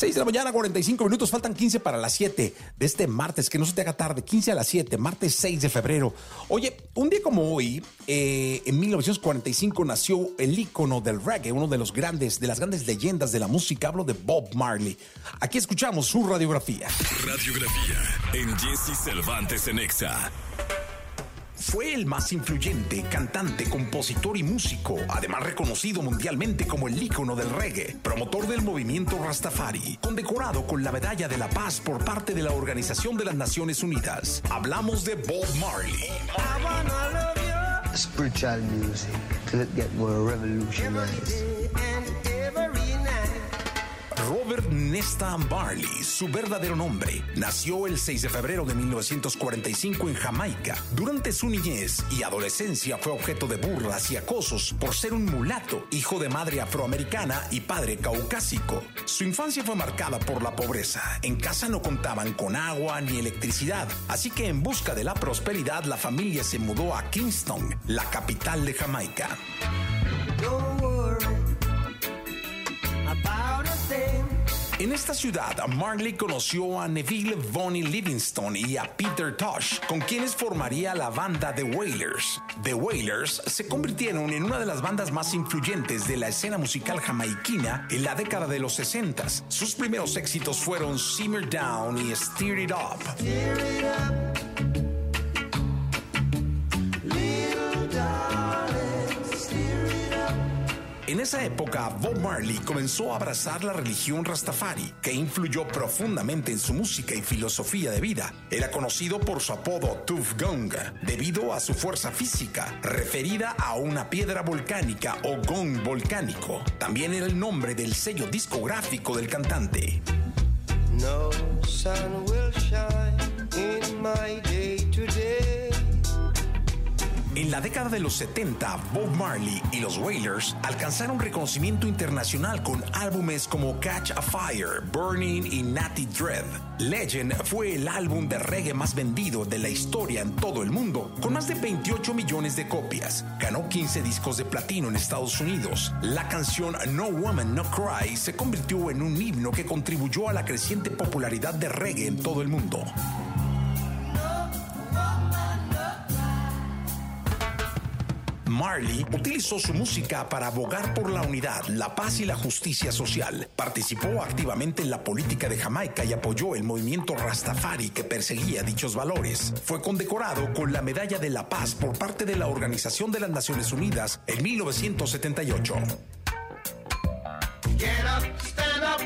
6 de la mañana, 45 minutos, faltan 15 para las 7 de este martes, que no se te haga tarde, 15 a las 7, martes 6 de febrero. Oye, un día como hoy, eh, en 1945 nació el ícono del reggae, uno de los grandes, de las grandes leyendas de la música, hablo de Bob Marley. Aquí escuchamos su radiografía. Radiografía en Jesse Cervantes en Exa. Fue el más influyente cantante, compositor y músico, además reconocido mundialmente como el ícono del reggae, promotor del movimiento Rastafari, condecorado con la Medalla de la Paz por parte de la Organización de las Naciones Unidas. Hablamos de Bob Marley. Spiritual music get more revolutionized. Robert Nesta Marley, su verdadero nombre, nació el 6 de febrero de 1945 en Jamaica. Durante su niñez y adolescencia fue objeto de burlas y acosos por ser un mulato, hijo de madre afroamericana y padre caucásico. Su infancia fue marcada por la pobreza. En casa no contaban con agua ni electricidad, así que en busca de la prosperidad la familia se mudó a Kingston, la capital de Jamaica. En esta ciudad, Marley conoció a Neville Bonnie Livingston y a Peter Tosh, con quienes formaría la banda The Wailers. The Wailers se convirtieron en una de las bandas más influyentes de la escena musical jamaiquina en la década de los 60. Sus primeros éxitos fueron Simmer Down y Steer It Up. En esa época, Bob Marley comenzó a abrazar la religión Rastafari, que influyó profundamente en su música y filosofía de vida. Era conocido por su apodo Tooth Gong, debido a su fuerza física, referida a una piedra volcánica o gong volcánico. También era el nombre del sello discográfico del cantante. No sun will shine in my day today. En la década de los 70, Bob Marley y los Wailers alcanzaron reconocimiento internacional con álbumes como Catch a Fire, Burning y Natty Dread. Legend fue el álbum de reggae más vendido de la historia en todo el mundo, con más de 28 millones de copias. Ganó 15 discos de platino en Estados Unidos. La canción No Woman No Cry se convirtió en un himno que contribuyó a la creciente popularidad de reggae en todo el mundo. Marley utilizó su música para abogar por la unidad, la paz y la justicia social. Participó activamente en la política de Jamaica y apoyó el movimiento Rastafari que perseguía dichos valores. Fue condecorado con la Medalla de la Paz por parte de la Organización de las Naciones Unidas en 1978. Get up, stand up.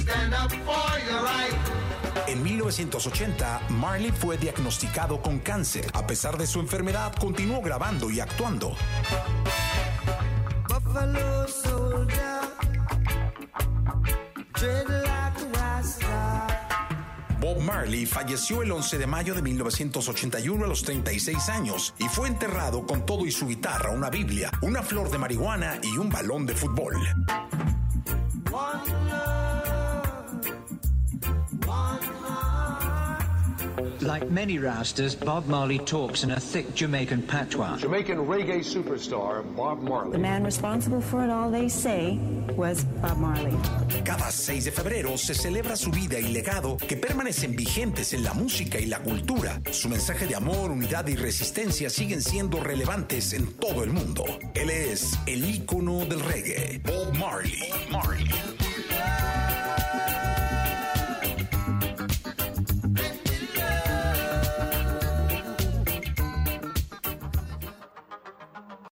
Stand up for 1980, Marley fue diagnosticado con cáncer. A pesar de su enfermedad, continuó grabando y actuando. Bob Marley falleció el 11 de mayo de 1981 a los 36 años y fue enterrado con todo y su guitarra, una Biblia, una flor de marihuana y un balón de fútbol. Like many Rastas, Bob Marley talks in a thick Jamaican patois. Jamaican reggae superstar Bob The Marley. man responsible for it all, they say, was Bob Marley. Cada 6 de febrero se celebra su vida y legado que permanecen vigentes en la música y la cultura. Su mensaje de amor, unidad y resistencia siguen siendo relevantes en todo el mundo. Él es el ícono del reggae, Bob Marley.